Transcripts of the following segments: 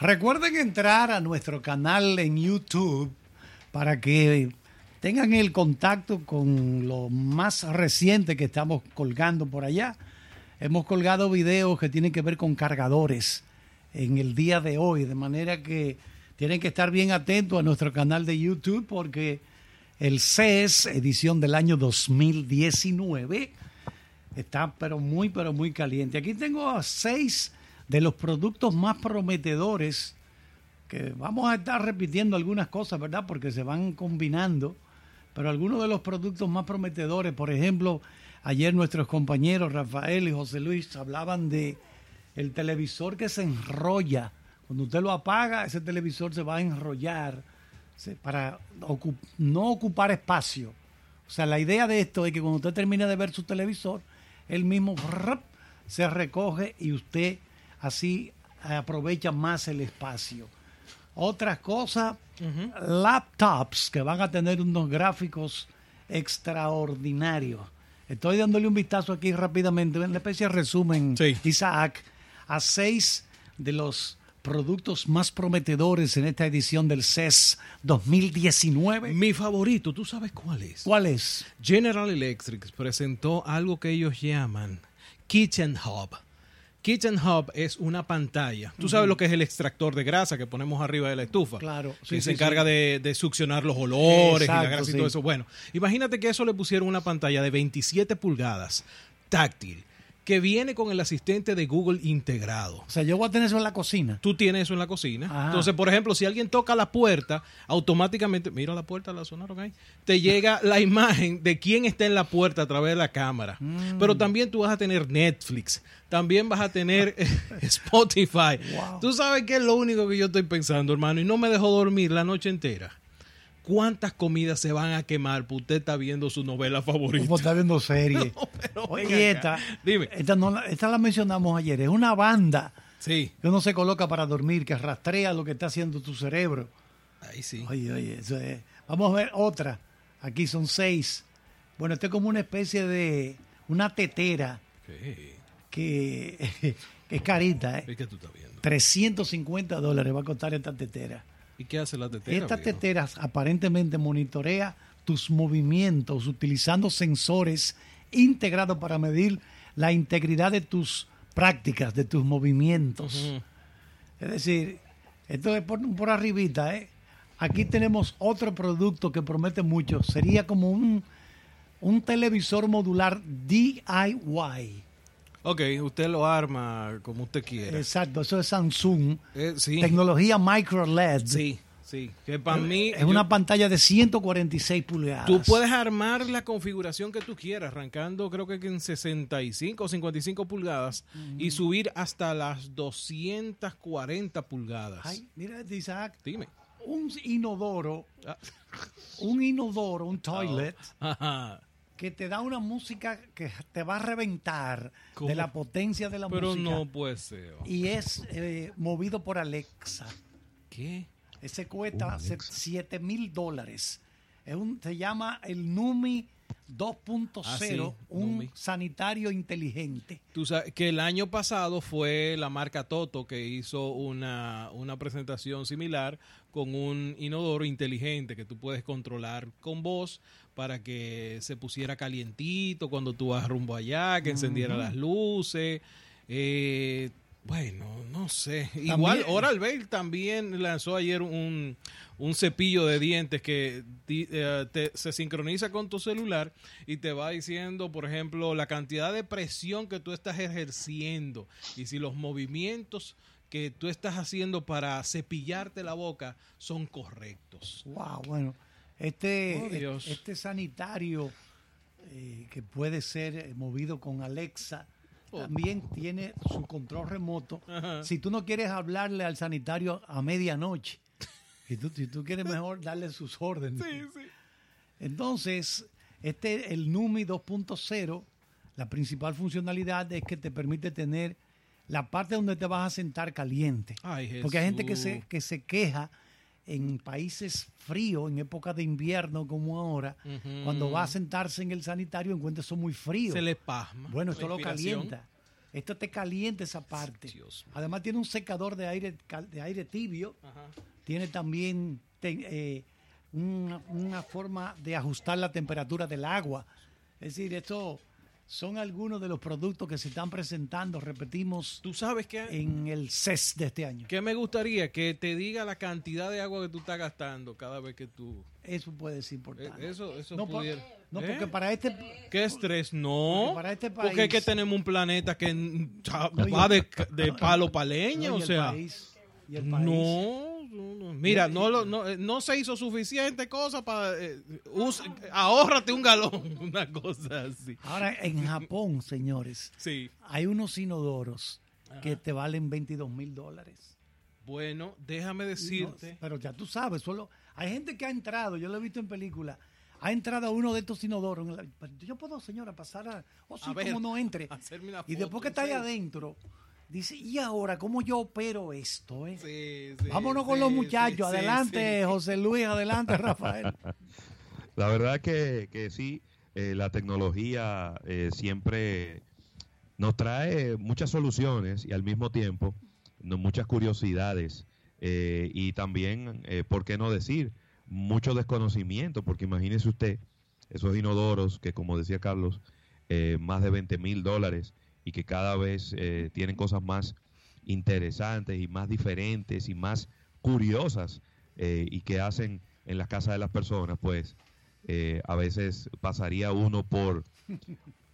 Recuerden entrar a nuestro canal en YouTube para que tengan el contacto con lo más reciente que estamos colgando por allá. Hemos colgado videos que tienen que ver con cargadores en el día de hoy, de manera que tienen que estar bien atentos a nuestro canal de YouTube porque el CES, edición del año 2019, está pero muy, pero muy caliente. Aquí tengo seis de los productos más prometedores que vamos a estar repitiendo algunas cosas, ¿verdad? Porque se van combinando, pero algunos de los productos más prometedores, por ejemplo, ayer nuestros compañeros Rafael y José Luis hablaban de el televisor que se enrolla. Cuando usted lo apaga, ese televisor se va a enrollar para no ocupar espacio. O sea, la idea de esto es que cuando usted termine de ver su televisor, él mismo se recoge y usted así aprovecha más el espacio. Otras cosas, laptops que van a tener unos gráficos extraordinarios. Estoy dándole un vistazo aquí rápidamente, una especie de resumen, Isaac, a seis de los productos más prometedores en esta edición del CES 2019. Mi favorito, ¿tú sabes cuál es? ¿Cuál es? General Electric presentó algo que ellos llaman Kitchen Hub. Kitchen Hub es una pantalla. Tú sabes lo que es el extractor de grasa que ponemos arriba de la estufa. Claro. que se encarga de, succionar los olores y la grasa y todo eso. Bueno, imagínate que eso le pusieron una pantalla de 27 pulgadas, táctil que viene con el asistente de Google integrado. O sea, yo voy a tener eso en la cocina. Tú tienes eso en la cocina. Entonces, por ejemplo, si alguien toca la puerta, automáticamente, mira la puerta, la sonaron ahí, te llega la imagen de quién está en la puerta a través de la cámara. Mm. Pero también tú vas a tener Netflix, también vas a tener Spotify. Tú sabes que es lo único que yo estoy pensando, hermano, y no me dejó dormir la noche entera. ¿Cuántas comidas se van a quemar? Pues usted está viendo su novela favorita. Pues está viendo serie. Oye, esta, Dime. Esta, esta la mencionamos ayer. Es una banda sí. que uno se coloca para dormir, que rastrea lo que está haciendo tu cerebro. Ahí sí. Oye, oye, eso es. Vamos a ver otra. Aquí son seis. Bueno, esto es como una especie de una tetera. Que, es carita, ¿eh? ¿Qué tú estás viendo? 350 dólares va a costar esta tetera. ¿Y qué hace la tetera? Estas teteras aparentemente monitorea tus movimientos utilizando sensores integrados para medir la integridad de tus prácticas, de tus movimientos. Es decir, esto es por, por arribita, ¿eh? Aquí tenemos otro producto que promete mucho. Sería como un, un televisor modular DIY. Ok, usted lo arma como usted quiera. Exacto, eso es Samsung. Eh, Tecnología micro LED. Sí, sí. Que para mí. Es una pantalla de 146 pulgadas. Tú puedes armar la configuración que tú quieras, arrancando creo que en 65 o 55 pulgadas y subir hasta las 240 pulgadas. Ay, mira, Isaac. Dime. Un inodoro. Ah. Un inodoro, un toilet. Ajá que te da una música que te va a reventar de la potencia de la música. Pero no puede ser. Y es eh, movido por Alexa. ¿Qué? Ese cuesta 7 mil dólares. se llama el Numi 2.0, ah, un sanitario inteligente. Tú sabes que el año pasado fue la marca Toto que hizo una, una presentación similar con un inodoro inteligente que tú puedes controlar con voz para que se pusiera calientito cuando tú vas rumbo allá, que encendiera las luces. Eh, bueno, no sé. Igual Oral B también lanzó ayer un, cepillo de dientes que eh, se sincroniza con tu celular y te va diciendo, por ejemplo, la cantidad de presión que tú estás ejerciendo y si los movimientos que tú estás haciendo para cepillarte la boca son correctos. Wow, bueno. Este, oh, este sanitario eh, que puede ser eh, movido con Alexa oh. también tiene su control remoto. Si tú no quieres hablarle al sanitario a medianoche, si tú, si tú quieres mejor darle sus órdenes. Entonces, este el NUMI 2.0, la principal funcionalidad es que te permite tener la parte donde te vas a sentar caliente. Porque hay gente que se, que se queja en países fríos, en época de invierno como ahora, cuando va a sentarse en el sanitario encuentra eso muy frío. Se le pasma. Bueno, esto lo calienta. Esto te calienta esa parte. Dios. Además tiene un secador de aire de aire tibio. Ajá. Tiene también eh, una, una forma de ajustar la temperatura del agua. Es decir, estos son algunos de los productos que se están presentando, repetimos, Tú sabes que, en el CES de este año. que me gustaría que te diga la cantidad de agua que tú estás gastando cada vez que tú... Eso puede ser eh, importante. Eso, eso no, por- pudiera... no, ¿Eh? porque para este... ¿Qué estrés? No. Porque para este Porque es que país- tenemos un planeta que No, va de, de palo pa' leña, no, o el sea... país- y el país- No, no, no. mira, no, lo- no, eh, no se hizo suficiente cosa para... eh, us- ahórrate un galón, una cosa así. Ahora, en Japón, señores, Sí. hay unos inodoros que te valen 22 mil dólares. Bueno, déjame decirte... No, pero ya tú sabes, solo hay gente que ha entrado, yo lo he visto en película, ha entrado a uno de estos inodoros. yo puedo, señora, pasar a. O sí, A ver, como no entre. hacerme una Y después que está ahí serio. adentro, dice, ¿y ahora cómo yo opero esto? eh? Sí, sí, Vámonos con sí, los muchachos. sí, adelante, sí. José Luis, adelante, Rafael. La verdad que, que sí, eh, la tecnología eh, siempre nos trae muchas soluciones y al mismo tiempo no- muchas curiosidades eh, y también, eh, ¿por qué no decir? Mucho desconocimiento, porque imagínese usted esos inodoros que, como decía Carlos, eh, más de 20 mil dólares y que cada vez eh, tienen cosas más interesantes y más diferentes y más curiosas eh, y que hacen en las casas de las personas, pues eh, a veces pasaría uno por,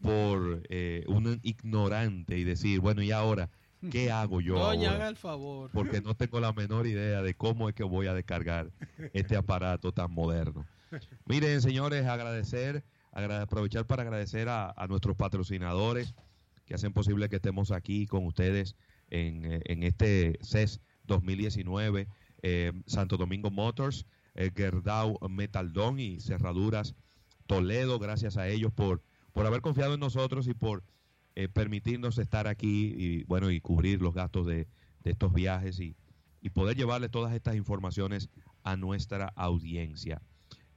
por un ignorante y decir, bueno, ¿y ahora qué hago yo? Doña, ahora? haga el favor. Porque no tengo la menor idea de cómo es que voy a descargar este aparato tan moderno. Miren, señores, agradecer, agra- aprovechar para agradecer a, a nuestros patrocinadores que hacen posible que estemos aquí con ustedes en, eh, en este CES 2019, eh, Santo Domingo Motors, eh, Gerdau Metaldón y Cerraduras Toledo, gracias a ellos por, por haber confiado en nosotros y por eh, permitirnos estar aquí y bueno y cubrir los gastos de, de estos viajes y, y poder llevarles todas estas informaciones a nuestra audiencia.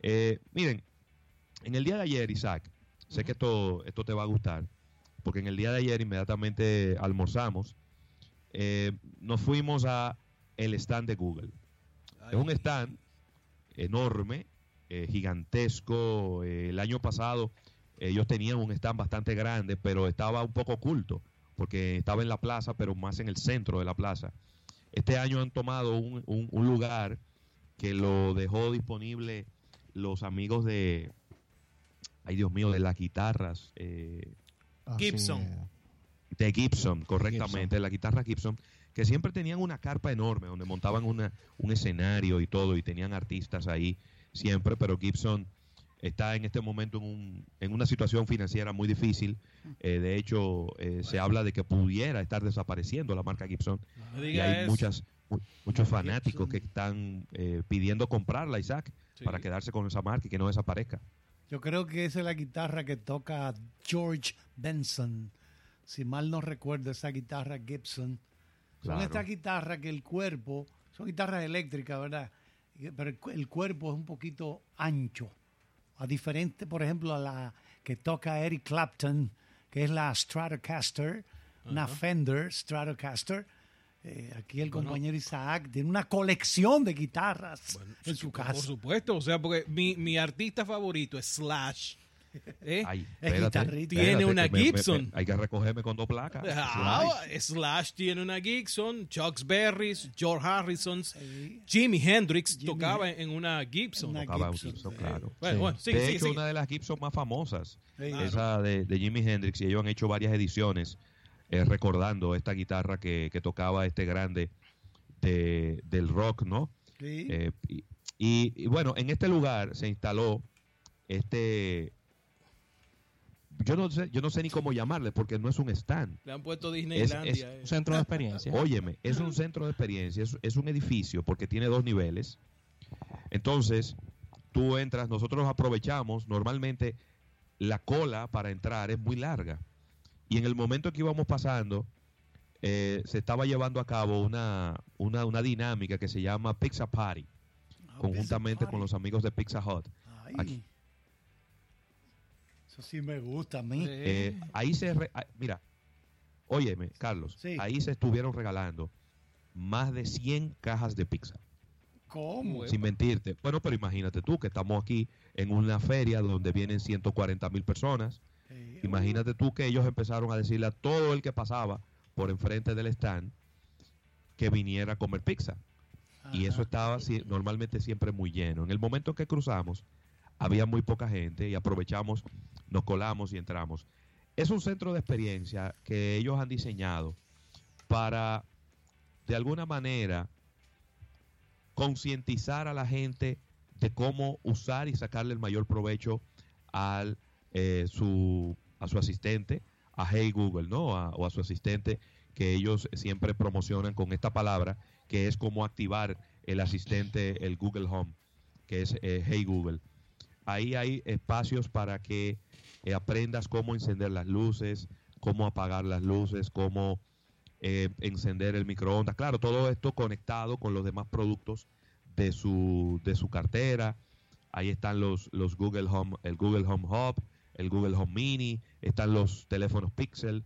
Eh, miren, en el día de ayer, Isaac, sé que esto, esto te va a gustar, porque en el día de ayer inmediatamente almorzamos, eh, nos fuimos a el stand de Google. Es un stand enorme, eh, gigantesco. eh, el año pasado ellos tenían un stand bastante grande, pero estaba un poco oculto, porque estaba en la plaza, pero más en el centro de la plaza. Este año han tomado un, un- un lugar que lo dejó disponible los amigos de, ay Dios mío, de las guitarras. eh, Gibson. de Gibson, correctamente, la guitarra Gibson, que siempre tenían una carpa enorme donde montaban una, un escenario y todo, y tenían artistas ahí siempre, pero Gibson está en este momento en, un, en una situación financiera muy difícil. Eh, de hecho, eh, se habla de que pudiera estar desapareciendo la marca Gibson. No Y hay eso. muchas, mu- muchos Gibson. fanáticos que están eh, pidiendo comprarla, Isaac, Sí. para quedarse con esa marca y que no desaparezca. Yo creo que esa es la guitarra que toca George Benson. Si mal no recuerdo, esa guitarra Gibson. Son estas guitarras que el cuerpo, son guitarras eléctricas, ¿verdad? Pero el cuerpo es un poquito ancho. A diferente, por ejemplo, a la que toca Eric Clapton, que es la Stratocaster, una Fender Stratocaster. Eh, aquí el compañero Isaac tiene una colección de guitarras en su Por casa. supuesto, o sea, porque mi, mi artista favorito es Slash. ¿Eh? Ay, espérate. Tiene una que me- me- Gibson. me- hay que recogerme con dos placas. Ah, Slash tiene una Gibson, Chuck Berry's, George Harrison, Sí. Jimi Hendrix tocaba en una Gibson. Una Tocaba Gibson, Gibson, claro. Bueno, Sí. bueno, sigue, de sigue, hecho, sigue. una de las Gibson más famosas, Sí. esa de, de Jimi Hendrix, y ellos han hecho varias ediciones eh, recordando esta guitarra que, que tocaba este grande de- del rock, ¿no? Sí. Eh, y, y- y bueno, en este lugar se instaló este... Yo no sé, yo no sé ni cómo llamarle porque no es un stand. Le han puesto Disneylandia. eh. Un centro de experiencia. Óyeme, es un centro de experiencia, es, es un edificio porque tiene dos niveles. Entonces, tú entras, nosotros aprovechamos, normalmente la cola para entrar es muy larga. Y en el momento que íbamos pasando, eh, se estaba llevando a cabo una, una, una dinámica que se llama Pizza Party, Ah, conjuntamente Pizza con los amigos de Pizza Hut. Ay. aquí. Eso sí me gusta a mí. Sí. Eh, ahí se... re- ah, mira, Óyeme, Carlos, Sí. ahí se estuvieron regalando más de 100 cajas de pizza. ¿Cómo? Sin mentirte. Bueno, pero imagínate tú que estamos aquí en una feria donde vienen 140 mil personas. Imagínate tú que ellos empezaron a decirle a todo el que pasaba por enfrente del stand que viniera a comer pizza. Y eso estaba normalmente siempre muy lleno. En el momento en que cruzamos, había muy poca gente y aprovechamos, nos colamos y entramos. Es un centro de experiencia que ellos han diseñado para, de alguna manera, concientizar a la gente de cómo usar y sacarle el mayor provecho al, eh, su, a su asistente, a Hey Google, ¿no? A- o a su asistente que ellos siempre promocionan con esta palabra, que es cómo activar el asistente, el Google Home, que es eh, Hey Google. Ahí hay espacios para que eh, aprendas cómo encender las luces, cómo apagar las luces, cómo eh, encender el microondas. Claro, todo esto conectado con los demás productos de su, de su cartera. Ahí están los, los Google Home, el Google Home Hub, el Google Home Mini, están los teléfonos Pixel,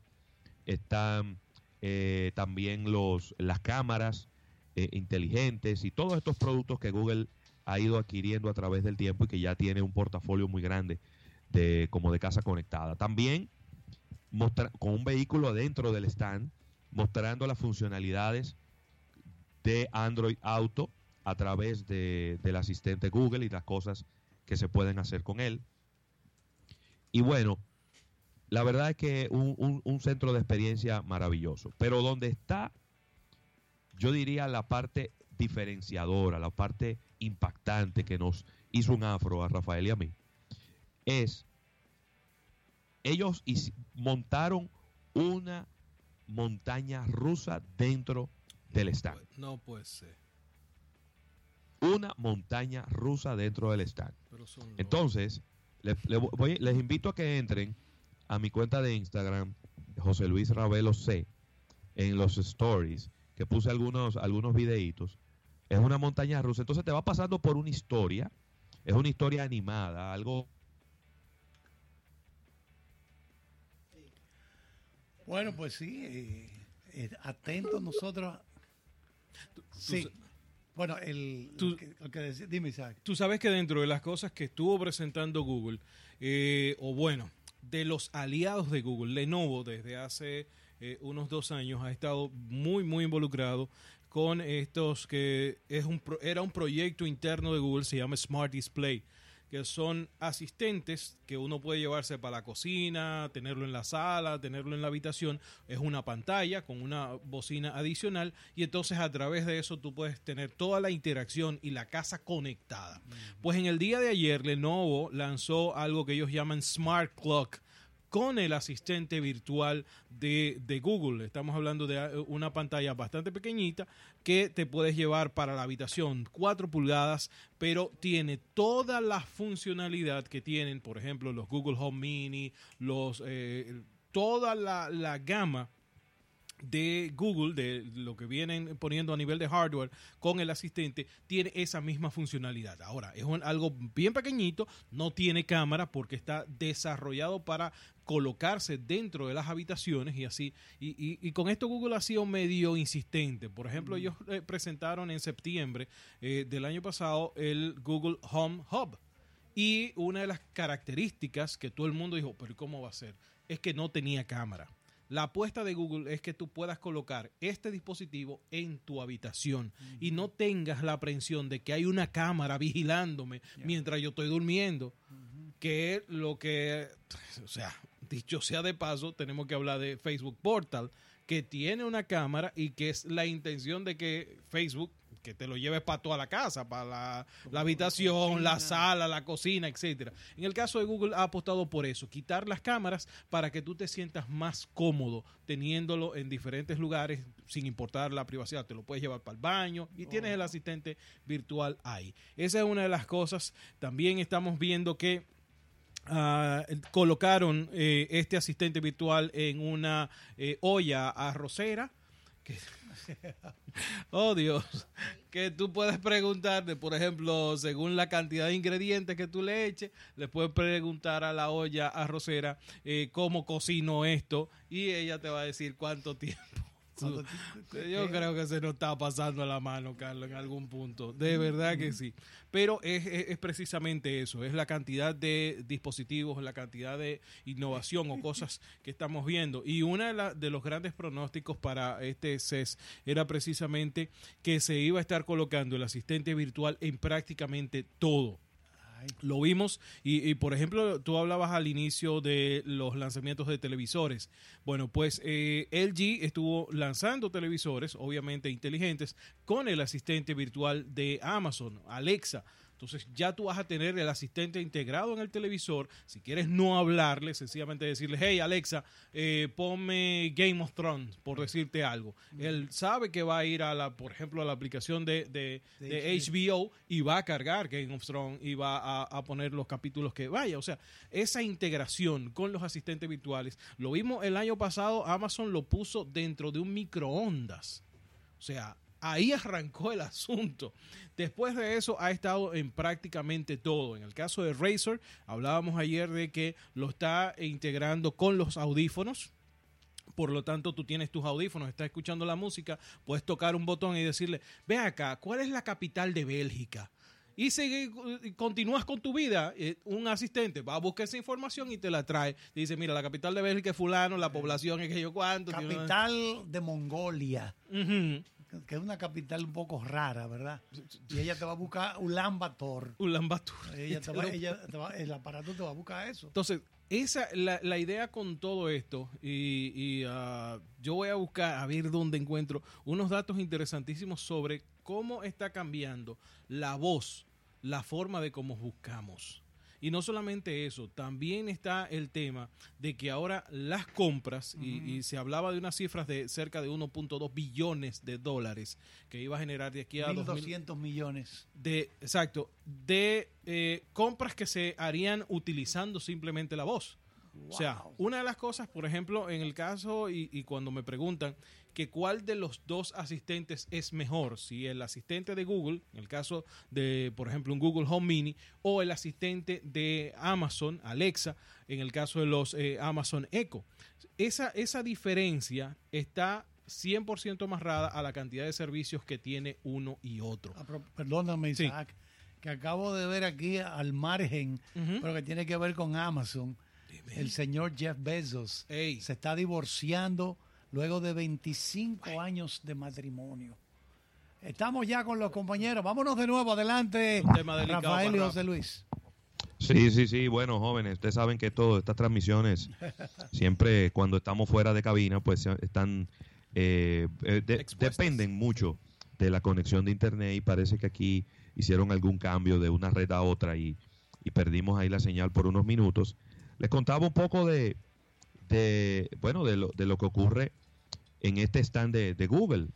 están eh, también los, las cámaras eh, inteligentes y todos estos productos que Google ha ido adquiriendo a través del tiempo y que ya tiene un portafolio muy grande de como de casa conectada. También mostra- con un vehículo dentro del stand mostrando las funcionalidades de Android Auto a través de- del asistente Google y las cosas que se pueden hacer con él. Y bueno, la verdad es que un, un- un centro de experiencia maravilloso. Pero donde está, yo diría la parte diferenciadora, la parte impactante que nos hizo un afro a Rafael y a mí, es ellos montaron una montaña rusa dentro del stand. No puede ser. Una montaña rusa dentro del stand. Entonces, le- le voy- les invito a que entren a mi cuenta de Instagram, José Luis Ravelo C, en los stories, que puse algunos, algunos videitos. Es una montaña rusa. Entonces te va pasando por una historia. Es una historia animada, algo Bueno, pues sí, eh, eh, atentos nosotros. Sí. Bueno, el, tú- lo que, lo que decía- dime, Isaac. Tú sabes que dentro de las cosas que estuvo presentando Google, eh, o bueno, de los aliados de Google, Lenovo desde hace eh, unos dos años ha estado muy, muy involucrado con estos que es un era un proyecto interno de Google, se llama Smart Display, que son asistentes que uno puede llevarse para la cocina, tenerlo en la sala, tenerlo en la habitación. Es una pantalla con una bocina adicional y entonces a través de eso tú puedes tener toda la interacción y la casa conectada. Pues en el día de ayer Lenovo lanzó algo que ellos llaman Smart Clock con el asistente virtual de, de Google. Estamos hablando de eh, una pantalla bastante pequeñita que te puedes llevar para la habitación, 4 pulgadas, pero tiene toda la funcionalidad que tienen, por ejemplo, los Google Home Mini, los eh, toda la, la gama de Google, de lo que vienen poniendo a nivel de hardware con el asistente, tiene esa misma funcionalidad. Ahora, es algo bien pequeñito, no tiene cámara porque está desarrollado para colocarse dentro de las habitaciones y así. Y, y- y con esto Google ha sido medio insistente. Por ejemplo, ellos eh, presentaron en septiembre eh, del año pasado el Google Home Hub. Y una de las características que todo el mundo dijo, pero ¿cómo va a ser? Es que no tenía cámara. La apuesta de Google es que tú puedas colocar este dispositivo en tu habitación y no tengas la aprensión de que hay una cámara vigilándome mientras yo estoy durmiendo. Que es lo que, o sea, dicho sea de paso, tenemos que hablar de Facebook Portal, que tiene una cámara y que es la intención de que Facebook, que te lo lleves para toda la casa, para la, la habitación, la sala, la cocina, etcétera. En el caso de Google ha apostado por eso, quitar las cámaras para que tú te sientas más cómodo teniéndolo en diferentes lugares sin importar la privacidad. Te lo puedes llevar para el baño y tienes el asistente virtual ahí. Esa es una de las cosas. También estamos viendo que Ah, colocaron eh, este asistente virtual en una eh, olla arrocera oh Dios, que tú puedes preguntarte, por ejemplo, según la cantidad de ingredientes que tú le eches, le puedes preguntar a la olla arrocera eh, cómo cocino esto y ella te va a decir cuánto tiempo. Yo creo que se nos está pasando la mano, Carlos, en algún punto. De verdad que sí. Pero es, precisamente eso, es la cantidad de dispositivos, la cantidad de innovación o cosas que estamos viendo. Y uno de, de los grandes pronósticos para este CES era precisamente que se iba a estar colocando el asistente virtual en prácticamente todo lo vimos y, por ejemplo, tú hablabas al inicio de los lanzamientos de televisores. Bueno, pues eh, LG estuvo lanzando televisores, obviamente inteligentes, con el asistente virtual de Amazon, Alexa. Entonces ya tú vas a tener el asistente integrado en el televisor. Si quieres no hablarle, sencillamente decirle, hey Alexa, eh, ponme Game of Thrones, por decirte algo. Él sabe que va a ir a la, por ejemplo, a la aplicación de, de, HBO y va a cargar Game of Thrones y va a, a, poner los capítulos que vaya. O sea, esa integración con los asistentes virtuales, lo vimos el año pasado, Amazon lo puso dentro de un microondas. O sea, Ahí arrancó el asunto. Después de eso ha estado en prácticamente todo. En el caso de Razer, hablábamos ayer de que lo está integrando con los audífonos. Por lo tanto, tú tienes tus audífonos, estás escuchando la música, puedes tocar un botón y decirle, ve acá, ¿cuál es la capital de Bélgica? y sigue, continúas con tu vida, eh, un asistente va a buscar esa información y te la trae. Dice, mira, la capital de Bélgica es fulano, la población es que yo cuánto. Capital de Mongolia que es una capital un poco rara, ¿verdad? Y ella te va a buscar Ulan Bator. Ulan Bator. Ella el aparato te va a buscar eso. Entonces, esa la, la idea con todo esto, y, uh, yo voy a buscar a ver dónde encuentro unos datos interesantísimos sobre cómo está cambiando la voz, la forma de cómo buscamos. Y no solamente eso, también está el tema de que ahora las compras, y, se hablaba de unas cifras de cerca de 1.2 billones de dólares que iba a generar de aquí a 1.200 millones. De, exacto, de eh, compras que se harían utilizando simplemente la voz. O sea, una de las cosas, por ejemplo, en el caso y, cuando me preguntan que cuál de los dos asistentes es mejor, si el asistente de Google, en el caso de, por ejemplo, un Google Home Mini, o el asistente de Amazon, Alexa, en el caso de los eh, Amazon Echo. Esa, esa diferencia está 100% amarrada a la cantidad de servicios que tiene uno y otro. Ah, perdóname, Isaac, que acabo de ver aquí al margen, pero que tiene que ver con Amazon el señor Jeff Bezos se está divorciando luego de 25 años de matrimonio. Estamos ya con los compañeros. Vámonos de nuevo adelante, Rafael y José Luis. Sí, sí, sí. Bueno, jóvenes, ustedes saben que todas estas transmisiones, siempre cuando estamos fuera de cabina, pues están, eh, eh, dependen mucho de la conexión de Internet y parece que aquí hicieron algún cambio de una red a otra y perdimos ahí la señal por unos minutos. Les contaba un poco de, bueno, de lo, de lo que ocurre en este stand de, Google,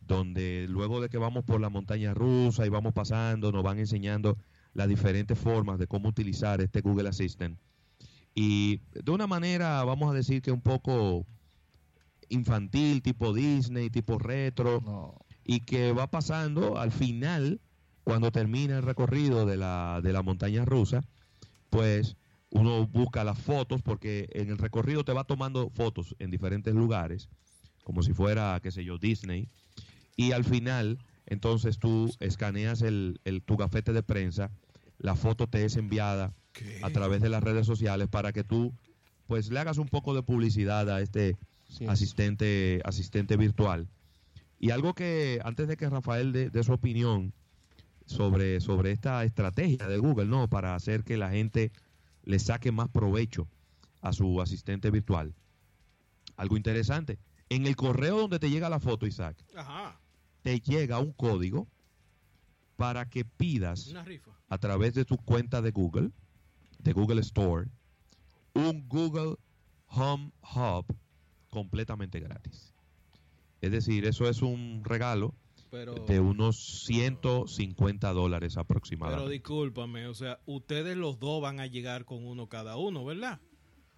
donde luego de que vamos por la montaña rusa y vamos pasando, nos van enseñando las diferentes formas de cómo utilizar este Google Assistant. Y de una manera, vamos a decir que un poco infantil, tipo Disney, tipo retro, y que va pasando al final, cuando termina el recorrido de la, de la montaña rusa, pues uno busca las fotos porque en el recorrido te va tomando fotos en diferentes lugares, como si fuera, qué sé yo, Disney, y al final, entonces tú escaneas el, tu gafete de prensa, la foto te es enviada a través de las redes sociales para que tú pues le hagas un poco de publicidad a este asistente asistente virtual. Y algo que antes de que Rafael dé su opinión sobre, sobre esta estrategia de Google, ¿no? Para hacer que la gente le saque más provecho a su asistente virtual. Algo interesante. En el correo donde te llega la foto, Isaac, te llega un código para que pidas a través de tu cuenta de Google, de Google Store, un Google Home Hub completamente gratis. Es decir, eso es un regalo de unos 150 dólares aproximadamente. Pero discúlpame, o sea, ustedes los dos van a llegar con uno cada uno, ¿verdad?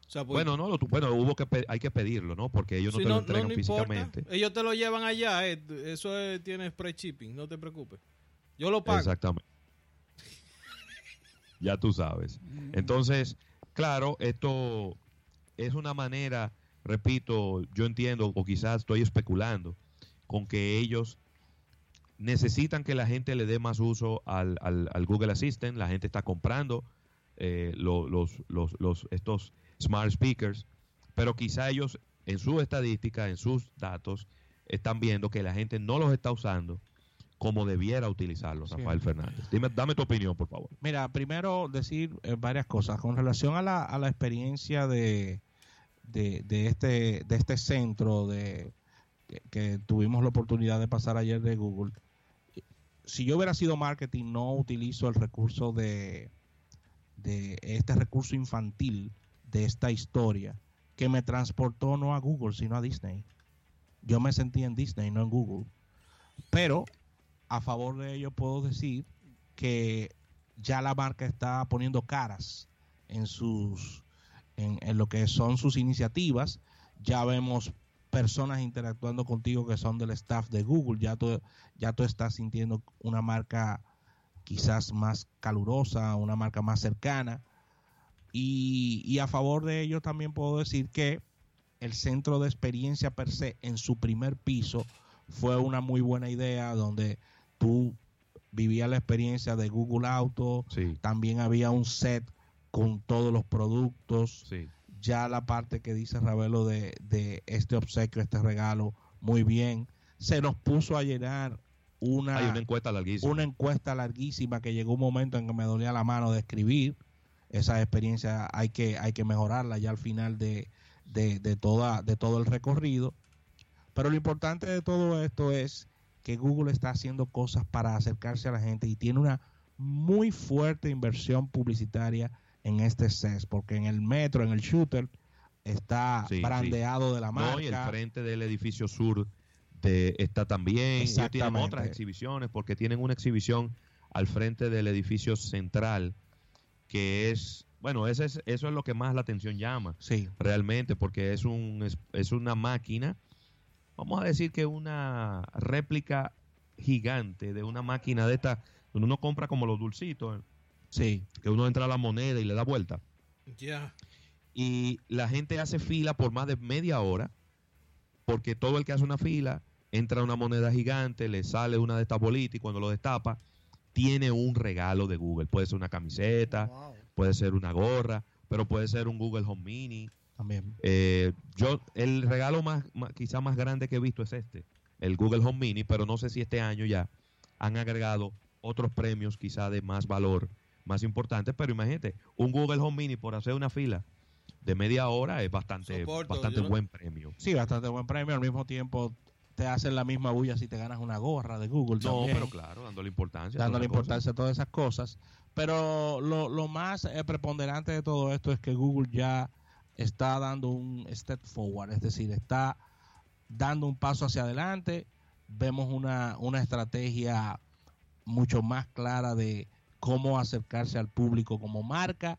O sea, pues, Bueno, no, lo- bueno, hubo que hay que pedirlo, ¿no? Porque ellos no si te no, lo entregan no importa. físicamente. Ellos te lo llevan allá. eh, Eso es- tiene spray shipping. No te preocupes. Yo lo pago. Exactamente. ya tú sabes. Entonces, claro, esto es una manera, repito, yo entiendo, o quizás estoy especulando, con que ellos necesitan que la gente le dé más uso al, al- al Google Assistant. La gente está comprando eh, lo- los, los, los- estos smart speakers, pero quizá ellos en su estadística, en sus datos, están viendo que la gente no los está usando como debiera utilizarlos, Sí. Rafael Fernández. Dime, dame tu opinión, por favor. Mira, primero decir eh, varias cosas con relación a la, a la experiencia de, de, de este, de este centro de, que, que tuvimos la oportunidad de pasar ayer de Google. Si yo hubiera sido marketing, no utilizo el recurso de, de este recurso infantil de esta historia que me transportó no a Google, sino a Disney. Yo me sentí en Disney, no en Google. Pero a favor de ello puedo decir que ya la marca está poniendo caras en sus en, en lo que son sus iniciativas ya vemos personas interactuando contigo que son del staff de Google ya tú ya tú estás sintiendo una marca quizás más calurosa una marca más cercana. Y, y a favor de ello también puedo decir que el centro de experiencia per se en su primer piso fue una muy buena idea donde tú vivías la experiencia de Google Auto, Sí, también había un set con todos los productos, sí. Ya la parte que dice Ravelo de, de este obsequio, este regalo, muy bien. Se nos puso a llenar una, Hay una encuesta larguísima. una encuesta larguísima que llegó un momento en que me dolía la mano de escribir. Esa experiencia hay que, hay que mejorarla ya al final de, de, de toda, de todo el recorrido. Pero lo importante de todo esto es que Google está haciendo cosas para acercarse a la gente y tiene una muy fuerte inversión publicitaria en este CES, porque en el metro, en el shooter, está Sí, brandeado de la marca. No, y el frente del edificio sur de, está también. Ellos tienen otras exhibiciones porque tienen una exhibición al frente del edificio central que es, bueno, ese es, eso es lo que más la atención llama Sí, realmente porque es, un, es, es una máquina, vamos a decir que una réplica gigante de una máquina de esta, donde uno compra como los dulcitos, sí, que uno entra a la moneda y le da vuelta. Ya. y la gente hace fila por más de media hora porque todo el que hace una fila entra a una moneda gigante, le sale una de estas bolitas y cuando lo destapa tiene un regalo de Google. Puede ser una camiseta, Wow. puede ser una gorra, pero puede ser un Google Home Mini. también. Eh, yo el regalo más, más quizá más grande que he visto es este, el Google Home Mini, pero no sé si este año ya han agregado otros premios quizá de más valor, más importantes, pero imagínate, un Google Home Mini por hacer una fila de media hora es bastante Soporto, bastante no- buen premio. Sí, bastante buen premio. Al mismo tiempo te hacen la misma bulla si te ganas una gorra de Google. No, también, pero claro, dándole importancia. a dándole importancia a todas esas cosas. Pero lo, lo más eh, preponderante de todo esto es que Google ya está dando un step forward, es decir, está dando un paso hacia adelante. Vemos una, una estrategia mucho más clara de cómo acercarse al público como marca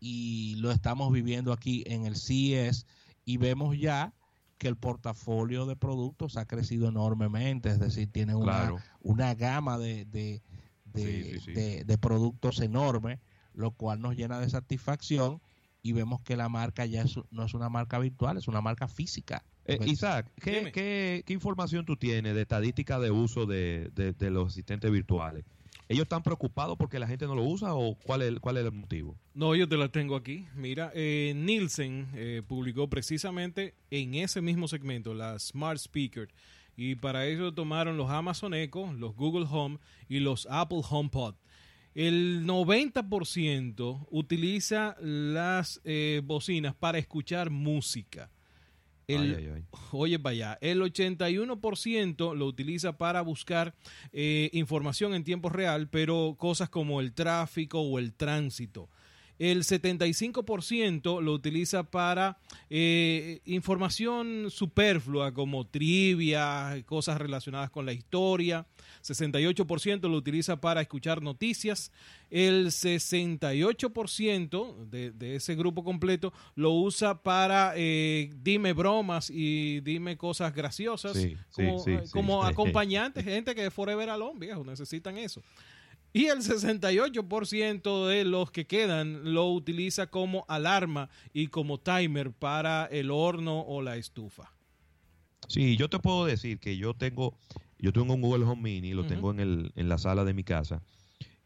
y lo estamos viviendo aquí en el CES y vemos ya que el portafolio de productos ha crecido enormemente, es decir, tiene una, Claro. una gama de, de, de, Sí, sí, sí. de- de productos enorme, lo cual nos llena de satisfacción y vemos que la marca ya es- no es una marca virtual, es una marca física. Eh, Pues, Isaac, ¿qué, qué, qué información tú tienes de estadística de uso de, de- de los asistentes virtuales? ¿Ellos están preocupados porque la gente no lo usa o cuál es, cuál es el motivo? No, yo te la tengo aquí. Mira, eh, Nielsen eh, publicó precisamente en ese mismo segmento la Smart Speaker. Y para ello tomaron los Amazon Echo, los Google Home y los Apple HomePod. El 90% utiliza las eh, bocinas para escuchar música. El, Ay, ay, ay. Oye, vaya, el 81% lo utiliza para buscar eh, información en tiempo real, pero cosas como el tráfico o el tránsito. El 75% lo utiliza para eh, información superflua como trivia, cosas relacionadas con la historia. 68% lo utiliza para escuchar noticias. El 68% de, de ese grupo completo lo usa para eh, dime bromas y dime cosas graciosas Sí, como, sí, eh, sí. como acompañante, gente que forever alone, viejo, necesitan eso. Y el 68% de los que quedan lo utiliza como alarma y como timer para el horno o la estufa. Sí, yo te puedo decir que yo tengo, yo tengo un Google Home Mini, lo tengo en, el, en la sala de mi casa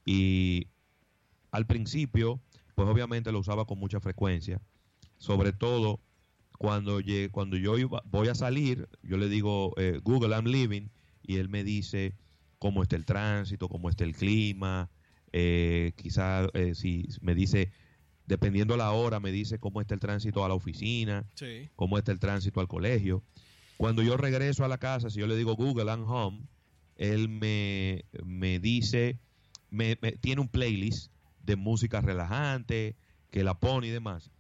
y al principio, pues obviamente lo usaba con mucha frecuencia, sobre todo cuando, lle- cuando yo iba- voy a salir, yo le digo eh, Google I'm leaving y él me dice cómo está el tránsito, cómo está el clima, eh, quizá eh, si me dice, dependiendo la hora, me dice cómo está el tránsito a la oficina, Sí. cómo está el tránsito al colegio. Cuando yo regreso a la casa, si yo le digo Google I'm home, él me, me dice, me, me- tiene un playlist de música relajante, que la pone y demás.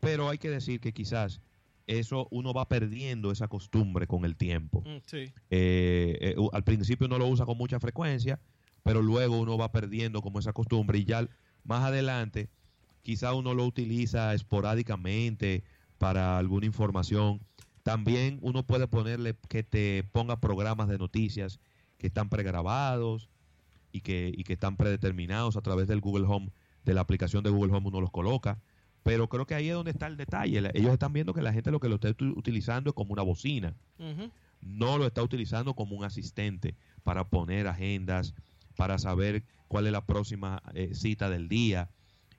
Pero hay que decir que quizás eso uno va perdiendo esa costumbre con el tiempo. Mm, Sí. Eh, eh, al principio uno lo usa con mucha frecuencia, pero luego uno va perdiendo como esa costumbre y ya más adelante quizá uno lo utiliza esporádicamente para alguna información. También uno puede ponerle que te ponga programas de noticias que están pregrabados y que, y que están predeterminados a través del Google Home, de la aplicación de Google Home uno los coloca. Pero creo que ahí es donde está el detalle. Ellos están viendo que la gente lo que lo está utilizando es como una bocina no lo está utilizando como un asistente para poner agendas, para saber cuál es la próxima eh, cita del día.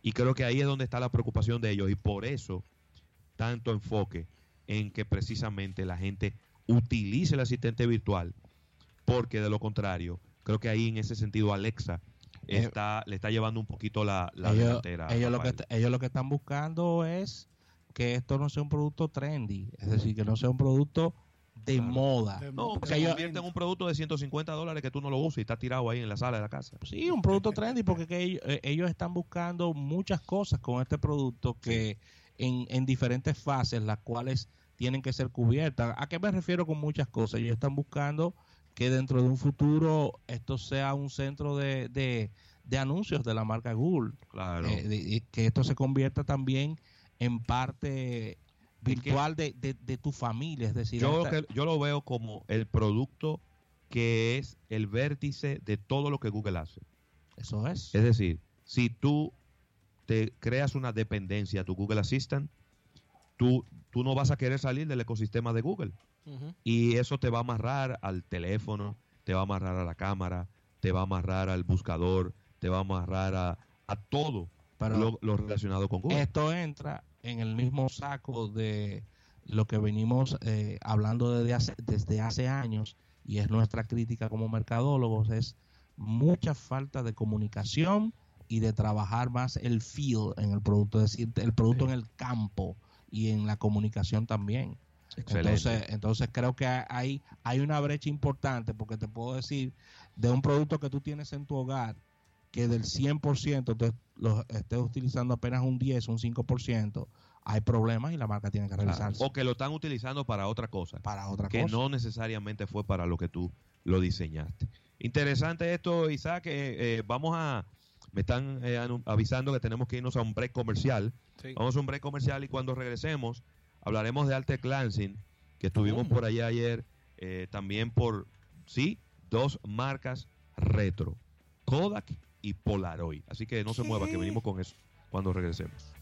Y creo que ahí es donde está la preocupación de ellos y por eso tanto enfoque en que precisamente la gente utilice el asistente virtual, porque de lo contrario, creo que ahí en ese sentido Alexa está, le está llevando un poquito la, la ellos, delantera. ellos lo que, ellos lo que están buscando es que esto no sea un producto trendy, es decir, que no sea un producto de Claro. moda. De- No, porque se ellos- convierte en un producto de 150 dólares que tú no lo usas y está tirado ahí en la sala de la casa. Sí, un producto trendy porque que ellos, eh, ellos están buscando muchas cosas con este producto que en, en diferentes fases, las cuales tienen que ser cubiertas. ¿A qué me refiero con muchas cosas? Ellos están buscando que dentro de un futuro esto sea un centro de, de, de anuncios de la marca Google. Claro. Eh, de- que esto se convierta también en parte virtual de, de, de tu familia. Es decir, Yo, esta- yo lo veo como el producto que es el vértice de todo lo que Google hace. eso es. Es decir, si tú te creas una dependencia a tu Google Assistant, tú, tú no vas a querer salir del ecosistema de Google. Y eso te va a amarrar al teléfono, te va a amarrar a la cámara, te va a amarrar al buscador, te va a amarrar a, a todo Pero- lo, lo relacionado con Google. Esto entra en el mismo saco de lo que venimos eh, hablando desde hace, desde hace años y es nuestra crítica como mercadólogos, es mucha falta de comunicación y de trabajar más el feel en el producto, es decir, el producto en el campo y en la comunicación también. Excelente. Entonces, entonces creo que hay, hay una brecha importante porque te puedo decir de un producto que tú tienes en tu hogar que del 100% te lo estés utilizando apenas un 10, un 5%, hay problemas y la marca tiene que Claro. revisarse O que lo están utilizando para otra cosa. para otra que cosa. no necesariamente fue para lo que tú lo diseñaste. Interesante esto, Isaac. eh, eh, vamos a. Me están eh, avisando que tenemos que irnos a un break comercial. Sí. Vamos a un break comercial y cuando regresemos hablaremos de Arte Lansing, que estuvimos Mm. por allá ayer, eh, también por, sí, dos marcas retro, Kodak y Polaroid. Así que no se mueva, que venimos con eso cuando regresemos.